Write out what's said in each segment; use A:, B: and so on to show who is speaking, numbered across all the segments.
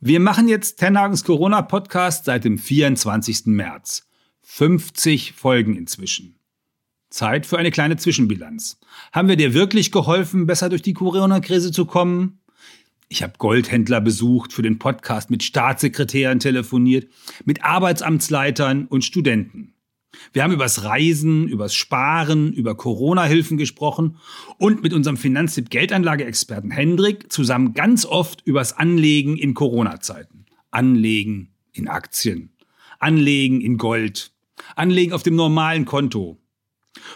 A: Wir machen jetzt Tenhagens Corona-Podcast seit dem 24. März. 50 Folgen inzwischen. Zeit für eine kleine Zwischenbilanz. Haben wir dir wirklich geholfen, besser durch die Corona-Krise zu kommen? Ich habe Goldhändler besucht, für den Podcast mit Staatssekretären telefoniert, mit Arbeitsamtsleitern und Studenten. Wir haben übers Reisen, übers Sparen, über Corona-Hilfen gesprochen und mit unserem Finanztipp Geldanlageexperten Hendrik zusammen ganz oft übers Anlegen in Corona-Zeiten. Anlegen in Aktien, Anlegen in Gold, Anlegen auf dem normalen Konto.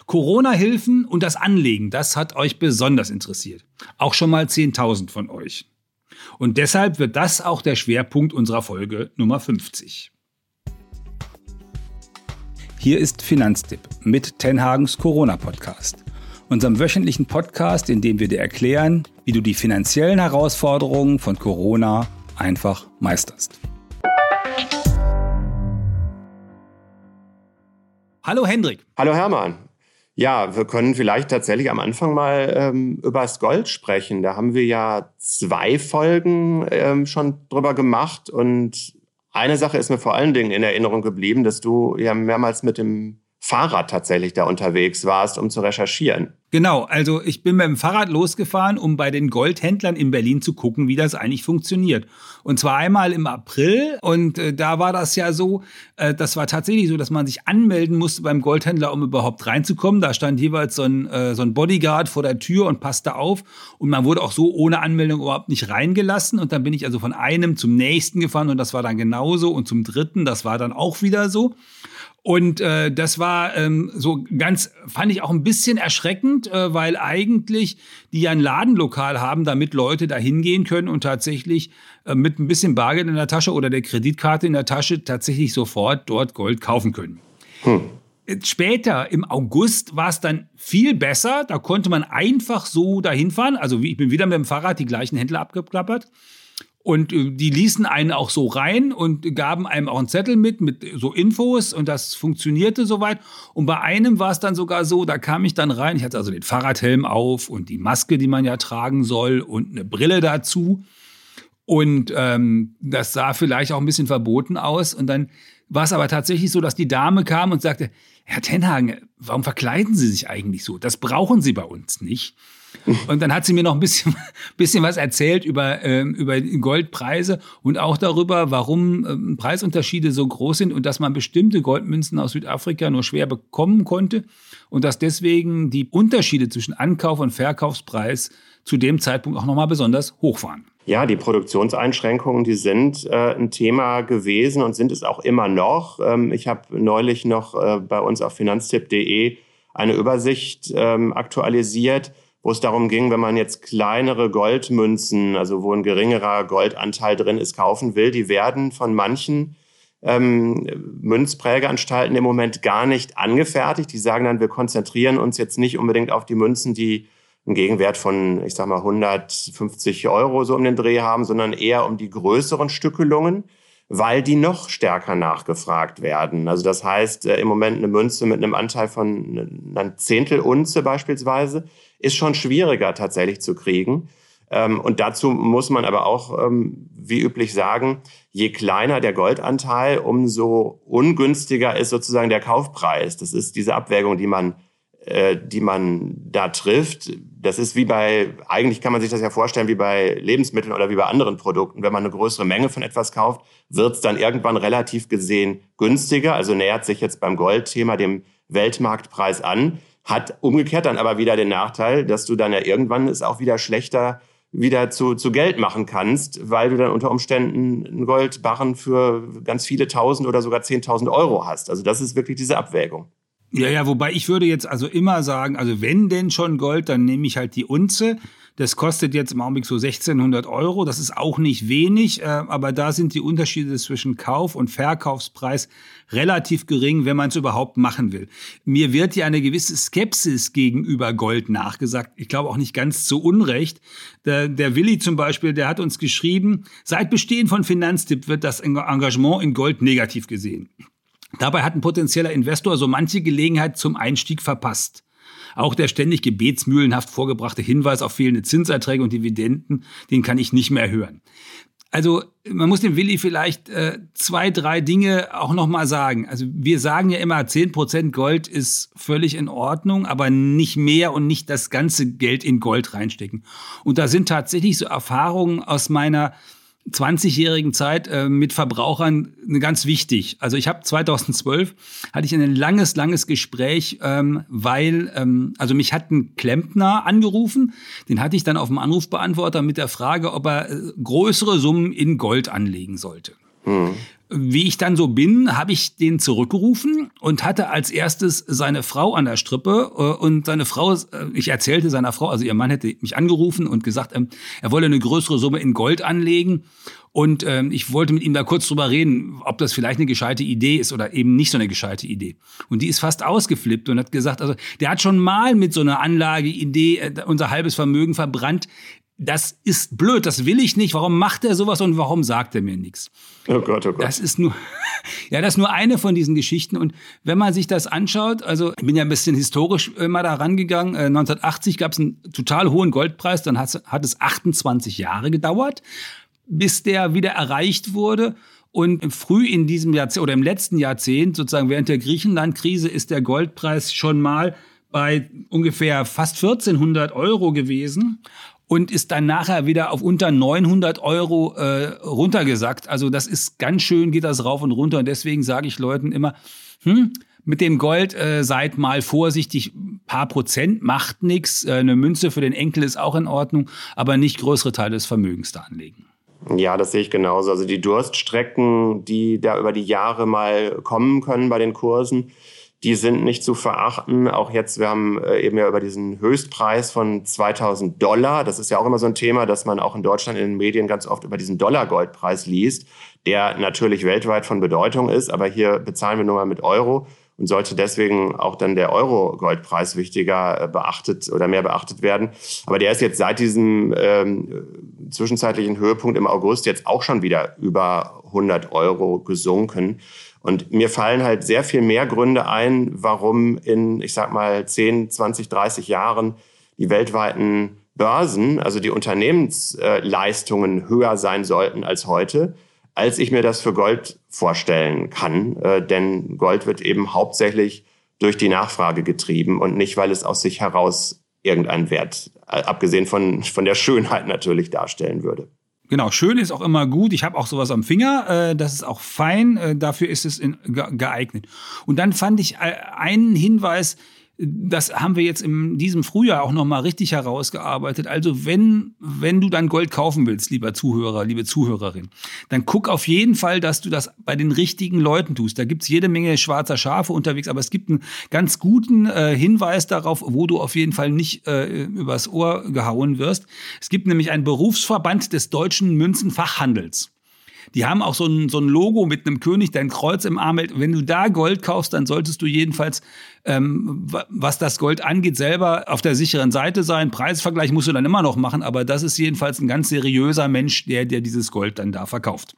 A: Corona-Hilfen und das Anlegen, das hat euch besonders interessiert. Auch schon mal 10.000 von euch. Und deshalb wird das auch der Schwerpunkt unserer Folge Nummer 50. Hier ist Finanztipp mit Tenhagens Corona-Podcast. Unserem wöchentlichen Podcast, in dem wir dir erklären, wie du die finanziellen Herausforderungen von Corona einfach meisterst. Hallo Hendrik.
B: Hallo Hermann. Ja, wir können vielleicht tatsächlich am Anfang mal ähm, über das Gold sprechen. Da haben wir ja zwei Folgen ähm, schon drüber gemacht und eine Sache ist mir vor allen Dingen in Erinnerung geblieben, dass du ja mehrmals mit dem Fahrrad tatsächlich da unterwegs warst, um zu recherchieren.
A: Genau, also ich bin mit dem Fahrrad losgefahren, um bei den Goldhändlern in Berlin zu gucken, wie das eigentlich funktioniert. Und zwar einmal im April und äh, da war das ja so, äh, das war tatsächlich so, dass man sich anmelden musste beim Goldhändler, um überhaupt reinzukommen. Da stand jeweils so ein, äh, so ein Bodyguard vor der Tür und passte auf und man wurde auch so ohne Anmeldung überhaupt nicht reingelassen. Und dann bin ich also von einem zum nächsten gefahren und das war dann genauso und zum dritten, das war dann auch wieder so. Und äh, das war ähm, so ganz, fand ich auch ein bisschen erschreckend, äh, weil eigentlich die ja ein Ladenlokal haben, damit Leute da hingehen können und tatsächlich äh, mit ein bisschen Bargeld in der Tasche oder der Kreditkarte in der Tasche tatsächlich sofort dort Gold kaufen können. Hm. Später im August war es dann viel besser. Da konnte man einfach so dahin fahren. Also ich bin wieder mit dem Fahrrad die gleichen Händler abgeklappert. Und äh, die ließen einen auch so rein und gaben einem auch einen Zettel mit, mit so Infos und das funktionierte soweit. Und bei einem war es dann sogar so, da kam ich dann rein, ich hatte also den Fahrradhelm auf und die Maske, die man ja tragen soll und eine Brille dazu. Und ähm, das sah vielleicht auch ein bisschen verboten aus. Und dann war es aber tatsächlich so, dass die Dame kam und sagte, Herr Tenhagen, warum verkleiden Sie sich eigentlich so? Das brauchen Sie bei uns nicht. Und dann hat sie mir noch ein bisschen, bisschen was erzählt über, ähm, über Goldpreise und auch darüber, warum ähm, Preisunterschiede so groß sind und dass man bestimmte Goldmünzen aus Südafrika nur schwer bekommen konnte und dass deswegen die Unterschiede zwischen Ankauf- und Verkaufspreis zu dem Zeitpunkt auch nochmal besonders hoch waren.
B: Ja, die Produktionseinschränkungen, die sind äh, ein Thema gewesen und sind es auch immer noch. Ähm, ich habe neulich noch äh, bei uns auf finanztipp.de eine Übersicht ähm, aktualisiert wo es darum ging, wenn man jetzt kleinere Goldmünzen, also wo ein geringerer Goldanteil drin ist, kaufen will, die werden von manchen ähm, Münzprägeanstalten im Moment gar nicht angefertigt. Die sagen dann, wir konzentrieren uns jetzt nicht unbedingt auf die Münzen, die einen Gegenwert von, ich sag mal, 150 Euro so um den Dreh haben, sondern eher um die größeren Stückelungen, weil die noch stärker nachgefragt werden. Also das heißt, äh, im Moment eine Münze mit einem Anteil von einer Zehntel Unze beispielsweise ist schon schwieriger tatsächlich zu kriegen. Ähm, und dazu muss man aber auch, ähm, wie üblich sagen, je kleiner der Goldanteil, umso ungünstiger ist sozusagen der Kaufpreis. Das ist diese Abwägung, die man, die man da trifft. Das ist wie bei, eigentlich kann man sich das ja vorstellen, wie bei Lebensmitteln oder wie bei anderen Produkten. Wenn man eine größere Menge von etwas kauft, wird es dann irgendwann relativ gesehen günstiger. Also nähert sich jetzt beim Goldthema dem Weltmarktpreis an. Hat umgekehrt dann aber wieder den Nachteil, dass du dann ja irgendwann es auch wieder schlechter wieder zu, zu Geld machen kannst, weil du dann unter Umständen einen Goldbarren für ganz viele tausend oder sogar zehntausend Euro hast. Also das ist wirklich diese Abwägung.
A: Ja, ja, wobei ich würde jetzt also immer sagen, also wenn denn schon Gold, dann nehme ich halt die Unze. Das kostet jetzt im Augenblick so 1600 Euro. Das ist auch nicht wenig, äh, aber da sind die Unterschiede zwischen Kauf- und Verkaufspreis relativ gering, wenn man es überhaupt machen will. Mir wird ja eine gewisse Skepsis gegenüber Gold nachgesagt. Ich glaube auch nicht ganz zu Unrecht. Der, der Willi zum Beispiel, der hat uns geschrieben, seit Bestehen von Finanztipp wird das Engagement in Gold negativ gesehen. Dabei hat ein potenzieller Investor so manche Gelegenheit zum Einstieg verpasst. Auch der ständig gebetsmühlenhaft vorgebrachte Hinweis auf fehlende Zinserträge und Dividenden, den kann ich nicht mehr hören. Also man muss dem Willi vielleicht äh, zwei, drei Dinge auch nochmal sagen. Also wir sagen ja immer, zehn Prozent Gold ist völlig in Ordnung, aber nicht mehr und nicht das ganze Geld in Gold reinstecken. Und da sind tatsächlich so Erfahrungen aus meiner 20-jährigen Zeit äh, mit Verbrauchern ganz wichtig. Also ich habe 2012 hatte ich ein langes, langes Gespräch, ähm, weil ähm, also mich hat ein Klempner angerufen, den hatte ich dann auf dem Anrufbeantworter mit der Frage, ob er äh, größere Summen in Gold anlegen sollte. Wie ich dann so bin, habe ich den zurückgerufen und hatte als erstes seine Frau an der Strippe äh, und seine Frau, äh, ich erzählte seiner Frau, also ihr Mann hätte mich angerufen und gesagt, ähm, er wolle eine größere Summe in Gold anlegen und ähm, ich wollte mit ihm da kurz drüber reden, ob das vielleicht eine gescheite Idee ist oder eben nicht so eine gescheite Idee. Und die ist fast ausgeflippt und hat gesagt, also der hat schon mal mit so einer Anlageidee äh, unser halbes Vermögen verbrannt das ist blöd, das will ich nicht. Warum macht er sowas und warum sagt er mir nichts? Oh Gott, oh Gott. Das ist nur, ja, das ist nur eine von diesen Geschichten. Und wenn man sich das anschaut, also ich bin ja ein bisschen historisch mal da rangegangen. 1980 gab es einen total hohen Goldpreis, dann hat, hat es 28 Jahre gedauert, bis der wieder erreicht wurde. Und früh in diesem Jahrzehnt oder im letzten Jahrzehnt, sozusagen während der Griechenland-Krise, ist der Goldpreis schon mal bei ungefähr fast 1400 Euro gewesen und ist dann nachher wieder auf unter 900 Euro äh, runtergesackt. Also das ist ganz schön, geht das rauf und runter. Und deswegen sage ich Leuten immer, hm, mit dem Gold äh, seid mal vorsichtig, paar Prozent macht nichts. Äh, eine Münze für den Enkel ist auch in Ordnung, aber nicht größere Teile des Vermögens da anlegen.
B: Ja, das sehe ich genauso. Also die Durststrecken, die da über die Jahre mal kommen können bei den Kursen, die sind nicht zu verachten. Auch jetzt, wir haben äh, eben ja über diesen Höchstpreis von 2000 Dollar. Das ist ja auch immer so ein Thema, dass man auch in Deutschland in den Medien ganz oft über diesen Dollar-Goldpreis liest, der natürlich weltweit von Bedeutung ist. Aber hier bezahlen wir nur mal mit Euro und sollte deswegen auch dann der Euro-Goldpreis wichtiger äh, beachtet oder mehr beachtet werden. Aber der ist jetzt seit diesem ähm, zwischenzeitlichen Höhepunkt im August jetzt auch schon wieder über 100 Euro gesunken. Und mir fallen halt sehr viel mehr Gründe ein, warum in, ich sag mal, 10, 20, 30 Jahren die weltweiten Börsen, also die Unternehmensleistungen höher sein sollten als heute, als ich mir das für Gold vorstellen kann. Äh, denn Gold wird eben hauptsächlich durch die Nachfrage getrieben und nicht, weil es aus sich heraus irgendeinen Wert, äh, abgesehen von, von der Schönheit natürlich, darstellen würde.
A: Genau, schön ist auch immer gut. Ich habe auch sowas am Finger. Äh, das ist auch fein. Äh, dafür ist es in, geeignet. Und dann fand ich äh, einen Hinweis, das haben wir jetzt in diesem Frühjahr auch noch mal richtig herausgearbeitet. Also wenn wenn du dann Gold kaufen willst, lieber Zuhörer, liebe Zuhörerin, dann guck auf jeden Fall, dass du das bei den richtigen Leuten tust. Da gibt's jede Menge schwarzer Schafe unterwegs, aber es gibt einen ganz guten äh, Hinweis darauf, wo du auf jeden Fall nicht äh, übers Ohr gehauen wirst. Es gibt nämlich einen Berufsverband des deutschen Münzenfachhandels. Die haben auch so ein, so ein Logo mit einem König, der ein Kreuz im Arm hält. Wenn du da Gold kaufst, dann solltest du jedenfalls, ähm, was das Gold angeht, selber auf der sicheren Seite sein. Preisvergleich musst du dann immer noch machen, aber das ist jedenfalls ein ganz seriöser Mensch, der dir dieses Gold dann da verkauft.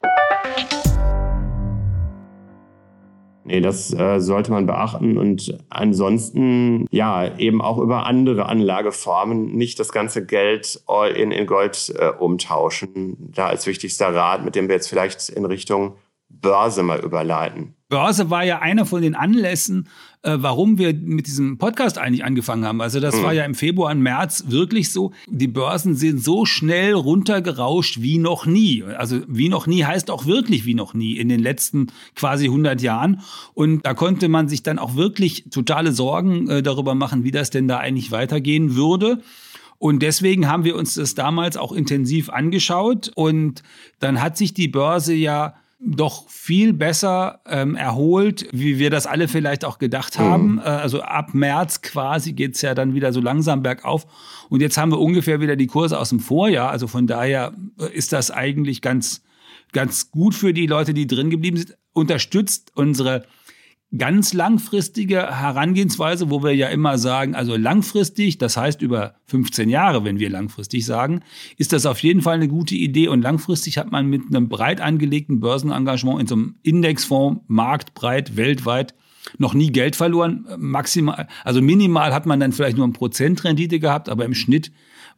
B: Nee, das äh, sollte man beachten und ansonsten ja eben auch über andere Anlageformen nicht das ganze Geld all in, in Gold äh, umtauschen. Da als wichtigster Rat, mit dem wir jetzt vielleicht in Richtung Börse mal überleiten.
A: Börse war ja einer von den Anlässen, äh, warum wir mit diesem Podcast eigentlich angefangen haben. Also das mhm. war ja im Februar und März wirklich so. Die Börsen sind so schnell runtergerauscht wie noch nie. Also wie noch nie heißt auch wirklich wie noch nie in den letzten quasi 100 Jahren. Und da konnte man sich dann auch wirklich totale Sorgen äh, darüber machen, wie das denn da eigentlich weitergehen würde. Und deswegen haben wir uns das damals auch intensiv angeschaut. Und dann hat sich die Börse ja doch viel besser ähm, erholt, wie wir das alle vielleicht auch gedacht haben. Mhm. Äh, also ab März quasi geht's ja dann wieder so langsam bergauf. Und jetzt haben wir ungefähr wieder die Kurse aus dem Vorjahr. Also von daher äh, ist das eigentlich ganz, ganz gut für die Leute, die drin geblieben sind. Unterstützt unsere ganz langfristige Herangehensweise, wo wir ja immer sagen, also langfristig, das heißt über 15 Jahre, wenn wir langfristig sagen, ist das auf jeden Fall eine gute Idee. Und langfristig hat man mit einem breit angelegten Börsenengagement in so einem Indexfonds marktbreit weltweit noch nie Geld verloren. Maximal, also minimal hat man dann vielleicht nur ein Prozent Rendite gehabt, aber im Schnitt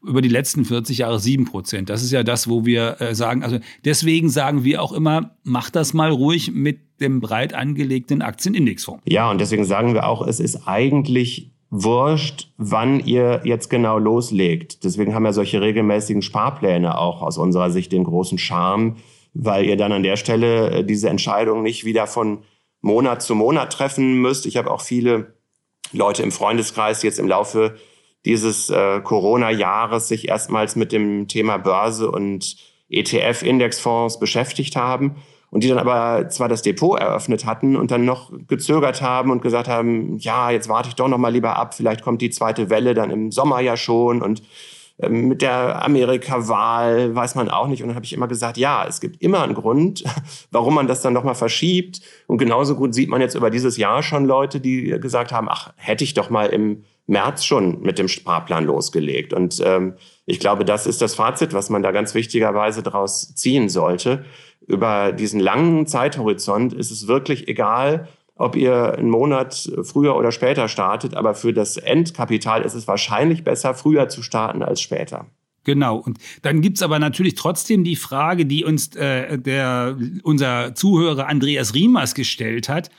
A: über die letzten 40 Jahre 7 Prozent. Das ist ja das, wo wir äh, sagen, also deswegen sagen wir auch immer, mach das mal ruhig mit dem breit angelegten Aktienindexfonds.
B: Ja, und deswegen sagen wir auch, es ist eigentlich wurscht, wann ihr jetzt genau loslegt. Deswegen haben ja solche regelmäßigen Sparpläne auch aus unserer Sicht den großen Charme, weil ihr dann an der Stelle äh, diese Entscheidung nicht wieder von Monat zu Monat treffen müsst. Ich habe auch viele Leute im Freundeskreis jetzt im Laufe dieses äh, Corona-Jahres sich erstmals mit dem Thema Börse und ETF-Indexfonds beschäftigt haben und die dann aber zwar das Depot eröffnet hatten und dann noch gezögert haben und gesagt haben, ja, jetzt warte ich doch noch mal lieber ab, vielleicht kommt die zweite Welle dann im Sommer ja schon und ähm, mit der Amerika-Wahl weiß man auch nicht. Und dann habe ich immer gesagt, ja, es gibt immer einen Grund, warum man das dann nochmal verschiebt. Und genauso gut sieht man jetzt über dieses Jahr schon Leute, die gesagt haben, ach, hätte ich doch mal im März schon mit dem Sparplan losgelegt. Und ähm, ich glaube, das ist das Fazit, was man da ganz wichtigerweise daraus ziehen sollte. Über diesen langen Zeithorizont ist es wirklich egal, ob ihr einen Monat früher oder später startet, aber für das Endkapital ist es wahrscheinlich besser, früher zu starten als später.
A: Genau. Und dann gibt's aber natürlich trotzdem die Frage, die uns äh, der, unser Zuhörer Andreas Riemers gestellt hat.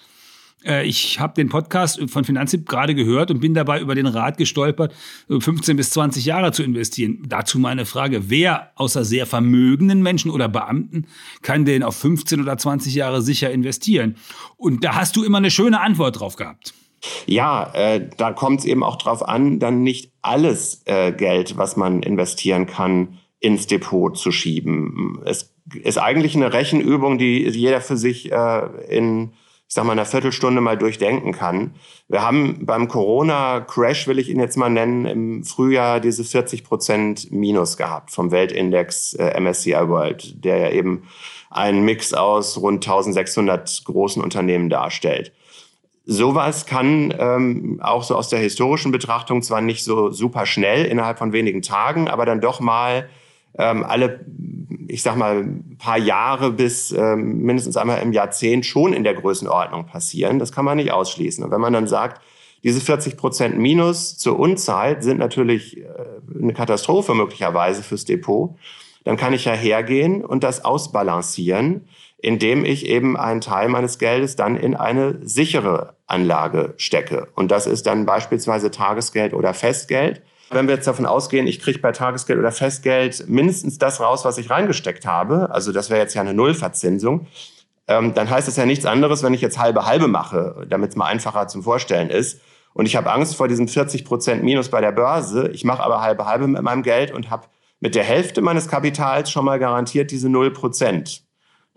A: Äh, ich habe den Podcast von Finanztipp gerade gehört und bin dabei über den Rat gestolpert, 15 bis 20 Jahre zu investieren. Dazu meine Frage, wer außer sehr vermögenden Menschen oder Beamten kann denn auf 15 oder 20 Jahre sicher investieren? Und da hast du immer eine schöne Antwort drauf gehabt.
B: Ja, äh, da kommt es eben auch drauf an, dann nicht alles äh, Geld, was man investieren kann, ins Depot zu schieben. Es ist eigentlich eine Rechenübung, die jeder für sich äh, in ich sag mal, einer Viertelstunde mal durchdenken kann. Wir haben beim Corona-Crash, will ich ihn jetzt mal nennen, im Frühjahr diese 40 Prozent Minus gehabt vom Weltindex äh, MSCI World, der ja eben einen Mix aus rund 1600 großen Unternehmen darstellt. Sowas kann ähm, auch so aus der historischen Betrachtung zwar nicht so super schnell innerhalb von wenigen Tagen, aber dann doch mal ähm, alle, ich sag mal, paar Jahre bis ähm, mindestens einmal im Jahrzehnt schon in der Größenordnung passieren. Das kann man nicht ausschließen. Und wenn man dann sagt, diese 40 Prozent Minus zur Unzeit sind natürlich äh, eine Katastrophe möglicherweise fürs Depot, dann kann ich ja hergehen und das ausbalancieren, indem ich eben einen Teil meines Geldes dann in eine sichere Anlage stecke. Und das ist dann beispielsweise Tagesgeld oder Festgeld. Wenn wir jetzt davon ausgehen, ich kriege bei Tagesgeld oder Festgeld mindestens das raus, was ich reingesteckt habe, also das wäre jetzt ja eine Nullverzinsung, ähm, dann heißt das ja nichts anderes, wenn ich jetzt halbe halbe mache, damit es mal einfacher zum Vorstellen ist. Und ich habe Angst vor diesem 40 Prozent Minus bei der Börse. Ich mache aber halbe halbe mit meinem Geld und habe mit der Hälfte meines Kapitals schon mal garantiert diese Null Prozent.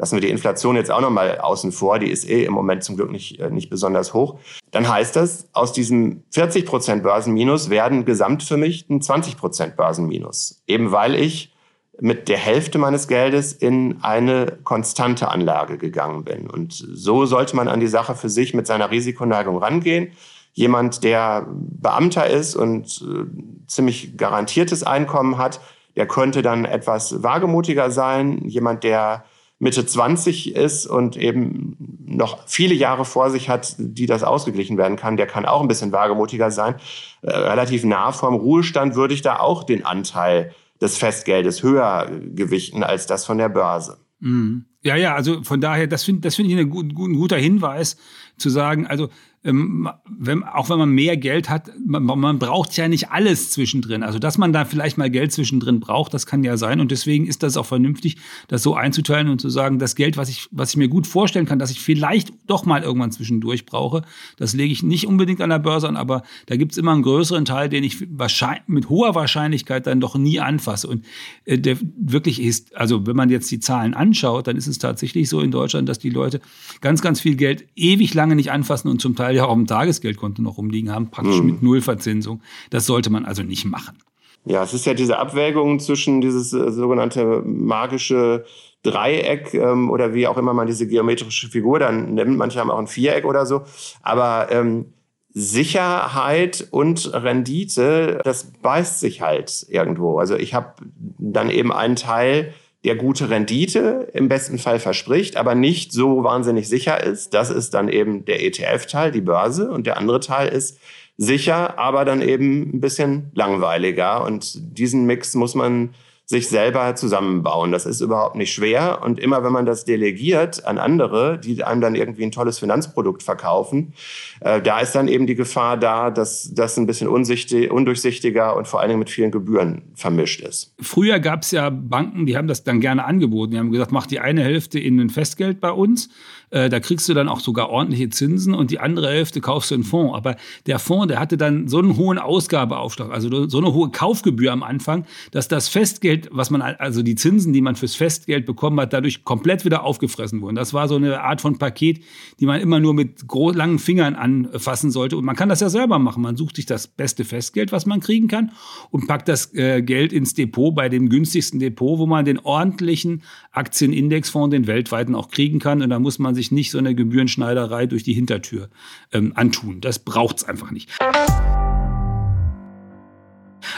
B: Lassen wir die Inflation jetzt auch noch mal außen vor, die ist eh im Moment zum Glück nicht, äh, nicht besonders hoch. Dann heißt das, aus diesem 40 Prozent Börsenminus werden gesamt für mich ein 20 Prozent Börsenminus. Eben weil ich mit der Hälfte meines Geldes in eine konstante Anlage gegangen bin. Und so sollte man an die Sache für sich mit seiner Risikoneigung rangehen. Jemand, der Beamter ist und äh, ziemlich garantiertes Einkommen hat, der könnte dann etwas wagemutiger sein. Jemand, der Mitte 20 ist und eben noch viele Jahre vor sich hat, die das ausgeglichen werden kann, der kann auch ein bisschen wagemutiger sein. Äh, relativ nah vorm Ruhestand würde ich da auch den Anteil des Festgeldes höher gewichten als das von der Börse.
A: Mhm. Ja, ja, also von daher, das finde das finde ich ein, ein guter Hinweis, zu sagen, also ähm, wenn, auch wenn man mehr Geld hat, man, man braucht ja nicht alles zwischendrin. Also, dass man da vielleicht mal Geld zwischendrin braucht, das kann ja sein. Und deswegen ist das auch vernünftig, das so einzuteilen und zu sagen, das Geld, was ich, was ich mir gut vorstellen kann, dass ich vielleicht doch mal irgendwann zwischendurch brauche, das lege ich nicht unbedingt an der Börse an, aber da gibt es immer einen größeren Teil, den ich wahrscheinlich, mit hoher Wahrscheinlichkeit dann doch nie anfasse. Und äh, der wirklich ist, also wenn man jetzt die Zahlen anschaut, dann ist es tatsächlich so in Deutschland, dass die Leute ganz, ganz viel Geld ewig lange nicht anfassen und zum Teil ja auch im Tagesgeldkonto noch rumliegen haben, praktisch mhm. mit Nullverzinsung. Das sollte man also nicht machen.
B: Ja, es ist ja diese Abwägung zwischen dieses äh, sogenannte magische Dreieck ähm, oder wie auch immer man diese geometrische Figur dann nimmt. Manche haben auch ein Viereck oder so. Aber ähm, Sicherheit und Rendite, das beißt sich halt irgendwo. Also ich habe dann eben einen Teil der gute Rendite im besten Fall verspricht, aber nicht so wahnsinnig sicher ist. Das ist dann eben der ETF-Teil, die Börse. Und der andere Teil ist sicher, aber dann eben ein bisschen langweiliger. Und diesen Mix muss man sich selber zusammenbauen. Das ist überhaupt nicht schwer. Und immer wenn man das delegiert an andere, die einem dann irgendwie ein tolles Finanzprodukt verkaufen, äh, da ist dann eben die Gefahr da, dass das ein bisschen undurchsichtiger und vor allen Dingen mit vielen Gebühren vermischt ist.
A: Früher gab es ja Banken, die haben das dann gerne angeboten. Die haben gesagt, mach die eine Hälfte in ein Festgeld bei uns äh, da kriegst du dann auch sogar ordentliche Zinsen und die andere Hälfte kaufst du in Fonds. Aber der Fonds, der hatte dann so einen hohen Ausgabeaufschlag, also so eine hohe Kaufgebühr am Anfang, dass das Festgeld, was man, also die Zinsen, die man fürs Festgeld bekommen hat, dadurch komplett wieder aufgefressen wurden. Das war so eine Art von Paket, die man immer nur mit langen Fingern anfassen sollte. Und man kann das ja selber machen. Man sucht sich das beste Festgeld, was man kriegen kann und packt das äh, Geld ins Depot bei dem günstigsten Depot, wo man den ordentlichen Aktienindexfonds, den weltweiten auch kriegen kann. Und da muss man sich sich nicht so eine Gebührenschneiderei durch die Hintertür ähm, antun. Das braucht es einfach nicht.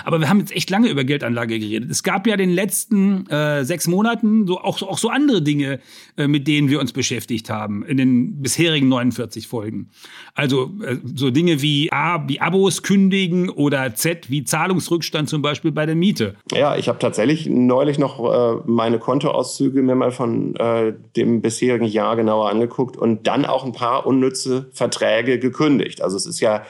A: Aber wir haben jetzt echt lange über Geldanlage geredet. Es gab ja in den letzten äh, sechs Monaten so auch, auch so andere Dinge, äh, mit denen wir uns beschäftigt haben in den bisherigen 49 Folgen. Also äh, so Dinge wie A, wie Abos kündigen oder Z, wie Zahlungsrückstand zum Beispiel bei der Miete.
B: Ja, ich habe tatsächlich neulich noch äh, meine Kontoauszüge mir mal von äh, dem bisherigen Jahr genauer angeguckt und dann auch ein paar unnütze Verträge gekündigt. Also es ist ja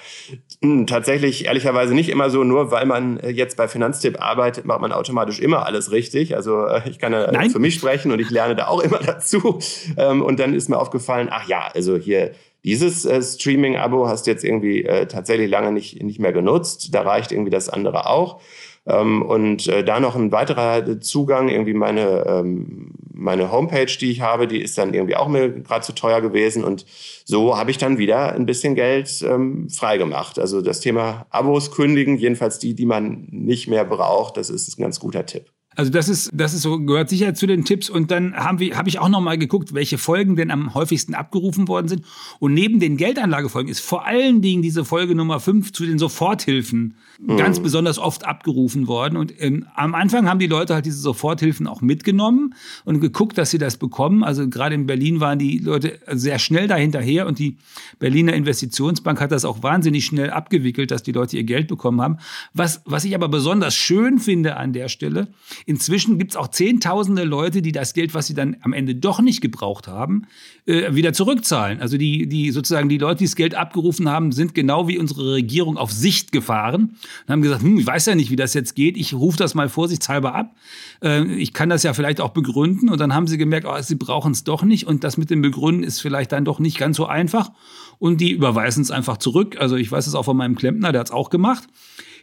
B: mh, hm, tatsächlich ehrlicherweise nicht immer so, nur weil man äh, jetzt bei Finanztipp arbeitet, macht man automatisch immer alles richtig. Also äh, ich kann ja Nein. für mich sprechen und ich lerne da auch immer dazu. Ähm, und dann ist mir aufgefallen, ach ja, also hier dieses äh, Streaming-Abo hast du jetzt irgendwie tatsächlich lange nicht, nicht mehr genutzt. Da reicht irgendwie das andere auch. Ähm, und äh, da noch ein weiterer Zugang, irgendwie meine, ähm, meine Homepage, die ich habe, die ist dann irgendwie auch mir gerade zu teuer gewesen. Und so habe ich dann wieder ein bisschen Geld ähm, freigemacht. Also das Thema Abos kündigen, jedenfalls die, die man nicht mehr braucht, das ist ein ganz guter Tipp.
A: Also das ist, das ist so, gehört sicher zu den Tipps. Und dann haben wir, habe ich auch noch mal geguckt, welche Folgen denn am häufigsten abgerufen worden sind. Und neben den Geldanlagefolgen ist vor allen Dingen diese Folge Nummer 5 zu den Soforthilfen mhm. ganz besonders oft abgerufen worden. Und ähm, am Anfang haben die Leute halt diese Soforthilfen auch mitgenommen und geguckt, dass sie das bekommen. Also gerade in Berlin waren die Leute sehr schnell dahinterher und die Berliner Investitionsbank hat das auch wahnsinnig schnell abgewickelt, dass die Leute ihr Geld bekommen haben. Was, was ich aber besonders schön finde an der Stelle, Inzwischen gibt es auch Zehntausende Leute, die das Geld, was sie dann am Ende doch nicht gebraucht haben, äh, wieder zurückzahlen. Also die, die sozusagen die Leute, die das Geld abgerufen haben, sind genau wie unsere Regierung auf Sicht gefahren und haben gesagt, hm, ich weiß ja nicht, wie das jetzt geht, ich rufe das mal vorsichtshalber ab. Äh, ich kann das ja vielleicht auch begründen. Und dann haben sie gemerkt, oh, sie brauchen es doch nicht. Und das mit dem Begründen ist vielleicht dann doch nicht ganz so einfach. Und die überweisen es einfach zurück. Also ich weiß es auch von meinem Klempner, der hat es auch gemacht.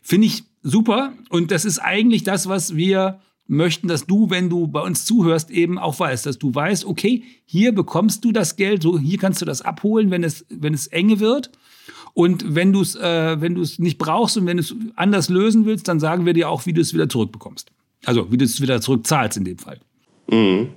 A: Finde ich super. Und das ist eigentlich das, was wir möchten, dass du, wenn du bei uns zuhörst, eben auch weißt, dass du weißt, okay, hier bekommst du das Geld, so hier kannst du das abholen, wenn es, wenn es enge wird. Und wenn du es, äh, wenn du es nicht brauchst und wenn du es anders lösen willst, dann sagen wir dir auch, wie du es wieder zurückbekommst. Also wie du es wieder zurückzahlst in dem Fall.
B: Mhm.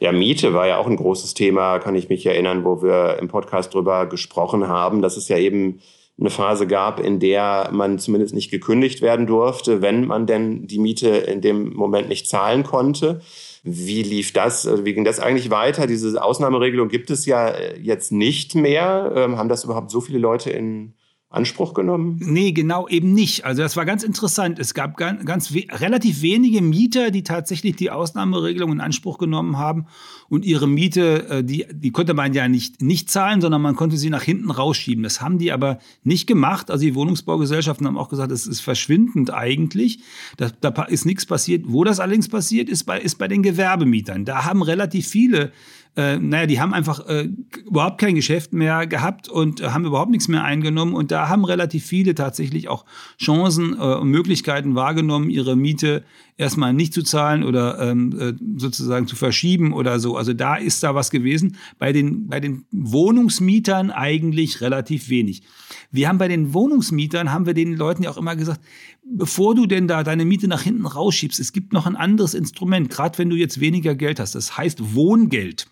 B: Ja, Miete war ja auch ein großes Thema, kann ich mich erinnern, wo wir im Podcast drüber gesprochen haben. Das ist ja eben eine Phase gab, in der man zumindest nicht gekündigt werden durfte, wenn man denn die Miete in dem Moment nicht zahlen konnte. Wie lief das? Also wie ging das eigentlich weiter? Diese Ausnahmeregelung gibt es ja jetzt nicht mehr. Ähm, haben das überhaupt so viele Leute in Anspruch genommen?
A: Nee, genau eben nicht. Also das war ganz interessant. Es gab ganz, ganz we relativ wenige Mieter, die tatsächlich die Ausnahmeregelung in Anspruch genommen haben und ihre Miete, äh, die, die konnte man ja nicht, nicht zahlen, sondern man konnte sie nach hinten rausschieben. Das haben die aber nicht gemacht. Also die Wohnungsbaugesellschaften haben auch gesagt, das ist verschwindend eigentlich. Da, da ist nichts passiert. Wo das allerdings passiert, ist bei, ist bei den Gewerbemietern. Da haben relativ viele äh, naja, die haben einfach äh, überhaupt kein Geschäft mehr gehabt und äh, haben überhaupt nichts mehr eingenommen. Und da haben relativ viele tatsächlich auch Chancen äh, und Möglichkeiten wahrgenommen, ihre Miete erstmal nicht zu zahlen oder ähm, äh, sozusagen zu verschieben oder so. Also da ist da was gewesen. Bei den, bei den Wohnungsmietern eigentlich relativ wenig. Wir haben bei den Wohnungsmietern, haben wir den Leuten ja auch immer gesagt, bevor du denn da deine Miete nach hinten rausschiebst, es gibt noch ein anderes Instrument, gerade wenn du jetzt weniger Geld hast. Das heißt Wohngeld.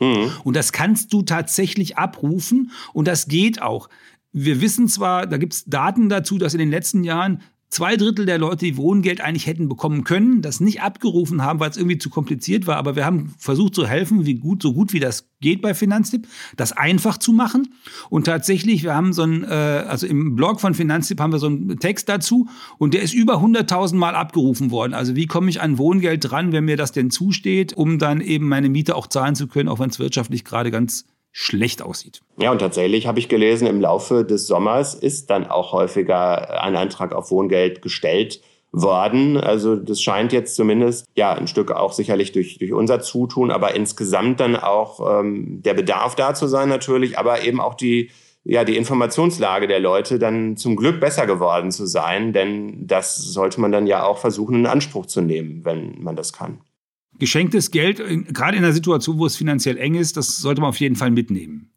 A: Mhm. Und das kannst du tatsächlich abrufen und das geht auch. Wir wissen zwar, da gibt es Daten dazu, dass in den letzten Jahren zwei Drittel der Leute, die Wohngeld eigentlich hätten bekommen können, das nicht abgerufen haben, weil es irgendwie zu kompliziert war. Aber wir haben versucht zu helfen, wie gut, so gut wie das geht bei Finanztipp, das einfach zu machen. Und tatsächlich, wir haben so ein, äh, also im Blog von Finanztipp haben wir so einen Text dazu und der ist über 100.000 Mal abgerufen worden. Also wie komme ich an Wohngeld dran, wenn mir das denn zusteht, um dann eben meine Miete auch zahlen zu können, auch wenn es wirtschaftlich gerade ganz schlecht aussieht.
B: Ja, und tatsächlich habe ich gelesen, im Laufe des Sommers ist dann auch häufiger ein Antrag auf Wohngeld gestellt worden. Also das scheint jetzt zumindest ja ein Stück auch sicherlich durch, durch unser Zutun, aber insgesamt dann auch ähm, der Bedarf da zu sein natürlich, aber eben auch die ja, die Informationslage der Leute dann zum Glück besser geworden zu sein, denn das sollte man dann ja auch versuchen, in Anspruch zu nehmen, wenn man das kann
A: geschenktes Geld, gerade in einer Situation, wo es finanziell eng ist, das sollte man auf jeden Fall mitnehmen.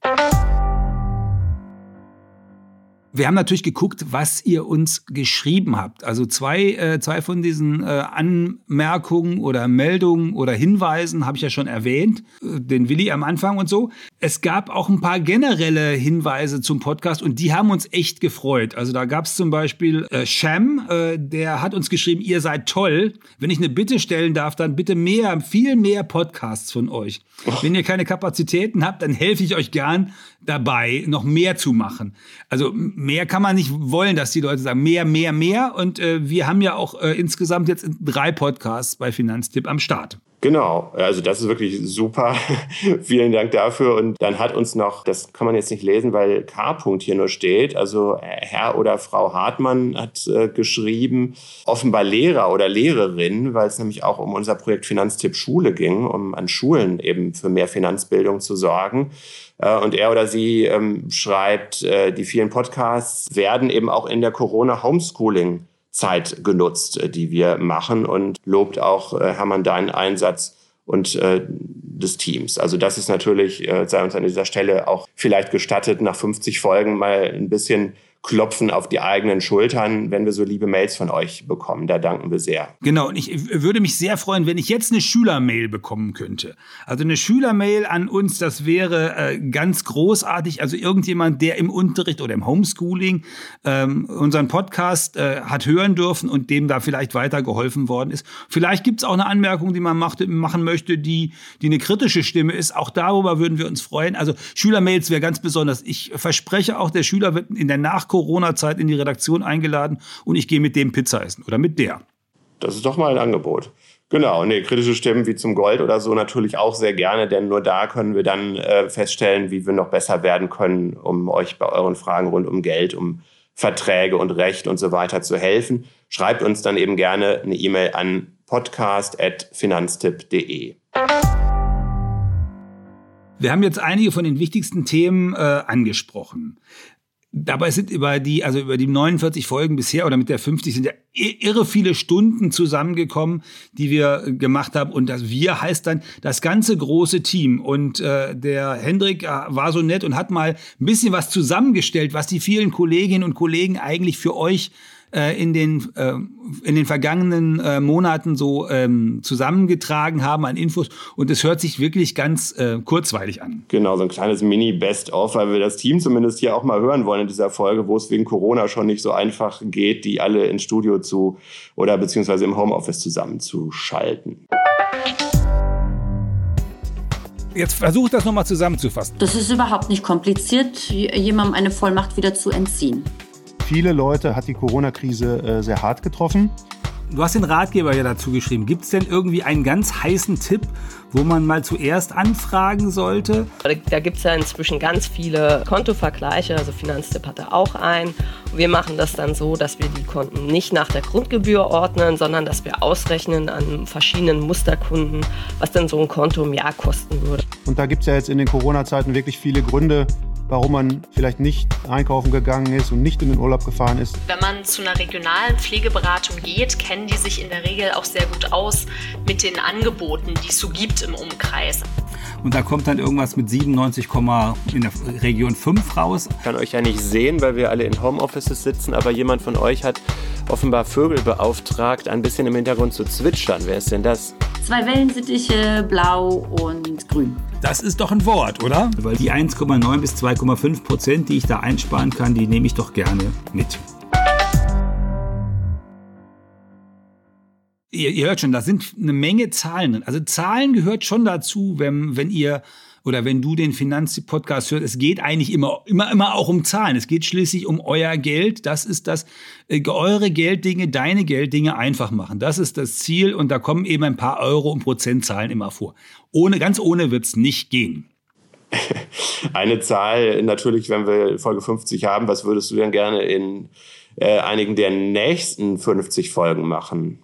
A: Wir haben natürlich geguckt, was ihr uns geschrieben habt. Also zwei, äh, zwei von diesen äh, Anmerkungen oder Meldungen oder Hinweisen habe ich ja schon erwähnt, äh, den Willi am Anfang und so. Es gab auch ein paar generelle Hinweise zum Podcast und die haben uns echt gefreut. Also da gab es zum Beispiel äh, Sham, äh, der hat uns geschrieben, ihr seid toll. Wenn ich eine Bitte stellen darf, dann bitte mehr, viel mehr Podcasts von euch. Wenn ihr keine Kapazitäten habt, dann helfe ich euch gern dabei, noch mehr zu machen. Also mehr kann man nicht wollen, dass die Leute sagen, mehr, mehr, mehr. Und äh, wir haben ja auch äh, insgesamt jetzt drei Podcasts bei Finanztipp am Start.
B: Genau, also das ist wirklich super. Vielen Dank dafür. Und dann hat uns noch, das kann man jetzt nicht lesen, weil K-Punkt hier nur steht, also Herr oder Frau Hartmann hat äh, geschrieben, offenbar Lehrer oder Lehrerin, weil es nämlich auch um unser Projekt Finanztipp Schule ging, um an Schulen eben für mehr Finanzbildung zu sorgen. Äh, und er oder sie ähm, schreibt, äh, die vielen Podcasts werden eben auch in der Corona-Homeschooling Zeit genutzt, äh, die wir machen und lobt auch äh, Hermann deinen Einsatz und äh, des Teams. Also das ist natürlich, äh, sei uns an dieser Stelle auch vielleicht gestattet, nach 50 Folgen mal ein bisschen klopfen auf die eigenen Schultern, wenn wir so liebe Mails von euch bekommen. Da danken wir sehr.
A: Genau, und ich würde mich sehr freuen, wenn ich jetzt eine Schülermail bekommen könnte. Also eine Schülermail an uns, das wäre äh, ganz großartig. Also irgendjemand, der im Unterricht oder im Homeschooling ähm, unseren Podcast äh, hat hören dürfen und dem da vielleicht weitergeholfen worden ist. Vielleicht gibt es auch eine Anmerkung, die man macht, machen möchte, die, die eine kritische Stimme ist. Auch darüber würden wir uns freuen. Also Schülermails wäre ganz besonders. Ich verspreche auch, der Schüler wird in der Nach Corona-Zeit in die Redaktion eingeladen und ich gehe mit dem Pizza essen oder mit der.
B: Das ist doch mal ein Angebot. Genau, nee, kritische Stimmen wie zum Gold oder so natürlich auch sehr gerne, denn nur da können wir dann äh, feststellen, wie wir noch besser werden können, um euch bei euren Fragen rund um Geld, um Verträge und Recht und so weiter zu helfen. Schreibt uns dann eben gerne eine E-Mail an podcast.finanztipp.de.
A: Wir haben jetzt einige von den wichtigsten Themen äh, angesprochen. Dabei sind über die, also über die 49 Folgen bisher oder mit der 50 sind ja irre viele Stunden zusammengekommen, die wir gemacht haben. Und das wir heißt dann das ganze große Team. Und äh, der Hendrik äh, war so nett und hat mal ein bisschen was zusammengestellt, was die vielen Kolleginnen und Kollegen eigentlich für euch äh, in, den, äh, in den vergangenen äh, Monaten so ähm, zusammengetragen haben an Infos. Und es hört sich wirklich ganz äh, kurzweilig an.
B: Genau, so ein kleines Mini-Best-of, weil wir das Team zumindest hier auch mal hören wollen in dieser Folge, wo es wegen Corona schon nicht so einfach geht, die alle ins Studio zu oder beziehungsweise im Homeoffice zusammenzuschalten.
A: Jetzt versuche das nochmal zusammenzufassen.
C: Das ist überhaupt nicht kompliziert, jemandem eine Vollmacht wieder zu entziehen.
D: Viele Leute hat die Corona-Krise äh, sehr hart getroffen.
A: Du hast den Ratgeber ja dazu geschrieben. Gibt es denn irgendwie einen ganz heißen Tipp, wo man mal zuerst anfragen sollte?
E: Da gibt es ja inzwischen ganz viele Kontovergleiche. Also Finanztipp hatte auch einen. Wir machen das dann so, dass wir die Konten nicht nach der Grundgebühr ordnen, sondern dass wir ausrechnen an verschiedenen Musterkunden, was denn so ein Konto im Jahr kosten würde.
D: Und da gibt es ja jetzt in den Corona-Zeiten wirklich viele Gründe, warum man vielleicht nicht einkaufen gegangen ist und nicht in den Urlaub gefahren ist.
F: Wenn man zu einer regionalen Pflegeberatung geht, kennen die sich in der Regel auch sehr gut aus mit den Angeboten, die es so gibt im Umkreis.
A: Und da kommt dann irgendwas mit 97, in der Region 5 raus.
B: Ich kann euch ja nicht sehen, weil wir alle in Homeoffices sitzen, aber jemand von euch hat offenbar Vögel beauftragt, ein bisschen im Hintergrund zu zwitschern. Wer ist denn das?
C: Zwei Wellensittiche, blau und grün.
A: Das ist doch ein Wort, oder? Weil die 1,9 bis 2,5 Prozent, die ich da einsparen kann, die nehme ich doch gerne mit. Ihr, ihr hört schon, da sind eine Menge Zahlen. drin. Also Zahlen gehört schon dazu, wenn, wenn ihr oder wenn du den Finanzpodcast hörst, es geht eigentlich immer, immer, immer auch um Zahlen. Es geht schließlich um euer Geld. Das ist das, äh, eure Gelddinge, deine Gelddinge einfach machen. Das ist das Ziel und da kommen eben ein paar Euro und Prozentzahlen immer vor. Ohne, ganz ohne wird's nicht gehen.
B: Eine Zahl natürlich, wenn wir Folge 50 haben, was würdest du denn gerne in äh, einigen der nächsten 50 Folgen machen?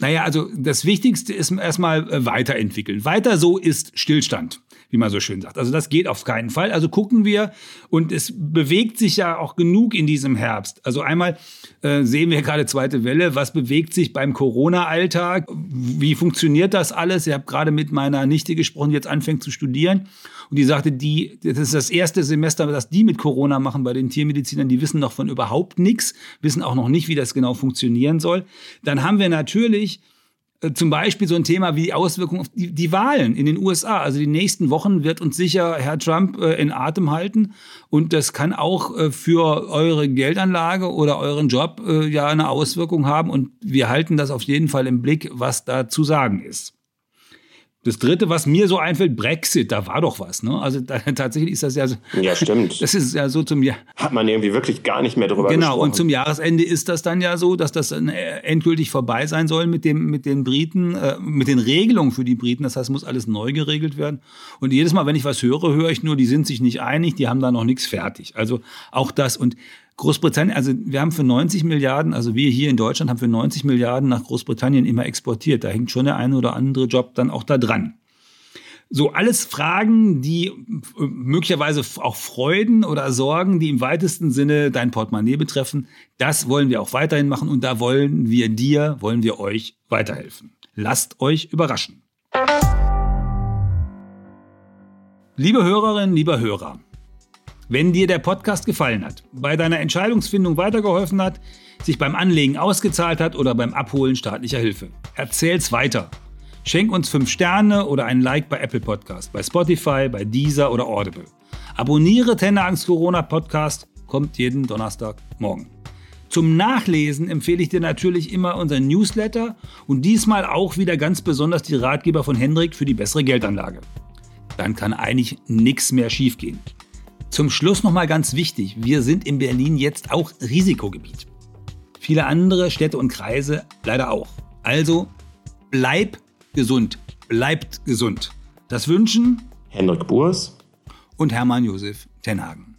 A: Naja, also das Wichtigste ist erstmal äh, weiterentwickeln. Weiter so ist Stillstand wie man so schön sagt. Also das geht auf keinen Fall. Also gucken wir und es bewegt sich ja auch genug in diesem Herbst. Also einmal äh, sehen wir gerade zweite Welle. Was bewegt sich beim Corona-Alltag? Wie funktioniert das alles? Ich habe gerade mit meiner Nichte gesprochen, die jetzt anfängt zu studieren. Und die sagte, die, das ist das erste Semester, das die mit Corona machen bei den Tiermedizinern. Die wissen noch von überhaupt nichts, wissen auch noch nicht, wie das genau funktionieren soll. Dann haben wir natürlich äh, zum Beispiel so ein Thema wie die Auswirkungen auf die, die, Wahlen in den USA. Also die nächsten Wochen wird uns sicher Herr Trump äh, in Atem halten. Und das kann auch äh, für eure Geldanlage oder euren Job äh, ja eine Auswirkung haben. Und wir halten das auf jeden Fall im Blick, was da zu sagen ist. Das dritte, was mir so einfällt, Brexit, da war doch was. Ne? Also da, tatsächlich ist das ja so.
B: Ja, stimmt.
A: Das ist ja so zum Jahr.
B: Hat man irgendwie wirklich gar nicht mehr drüber
A: genau,
B: gesprochen.
A: Genau, und zum Jahresende ist das dann ja so, dass das äh, endgültig vorbei sein soll mit, dem, mit den Briten, äh, mit den Regelungen für die Briten. Das heißt, muss alles neu geregelt werden. Und jedes Mal, wenn ich was höre, höre ich nur, die sind sich nicht einig, die haben da noch nichts fertig. Also auch das. Und Großbritannien, also wir haben für 90 Milliarden, also wir hier in Deutschland haben für 90 Milliarden nach Großbritannien immer exportiert. Da hängt schon der eine oder andere Job dann auch da dran. So alles Fragen, die äh, möglicherweise auch Freuden oder Sorgen, die im weitesten Sinne dein Portemonnaie betreffen, das wollen wir auch weiterhin machen und da wollen wir dir, wollen wir euch weiterhelfen. Lasst euch überraschen. Liebe Hörerinnen, lieber Hörer, wenn dir der Podcast gefallen hat, bei deiner Entscheidungsfindung weitergeholfen hat, sich beim Anlegen ausgezahlt hat oder beim Abholen staatlicher Hilfe, erzähl's weiter. Schenk uns 5 Sterne oder ein Like bei Apple Podcast, bei Spotify, bei Deezer oder Audible. Abonniere Tenne Angst Corona Podcast, kommt jeden Donnerstag morgen. Zum Nachlesen empfehle ich dir natürlich immer unseren Newsletter und diesmal auch wieder ganz besonders die Ratgeber von Hendrik für die bessere Geldanlage. Dann kann eigentlich nichts mehr schiefgehen. Zum Schluss nochmal ganz wichtig, wir sind in Berlin jetzt auch Risikogebiet. Viele andere Städte und Kreise leider auch. Also bleib gesund, bleibt gesund. Das wünschen
B: Hendrik Burs
A: und Hermann Josef Tenhagen.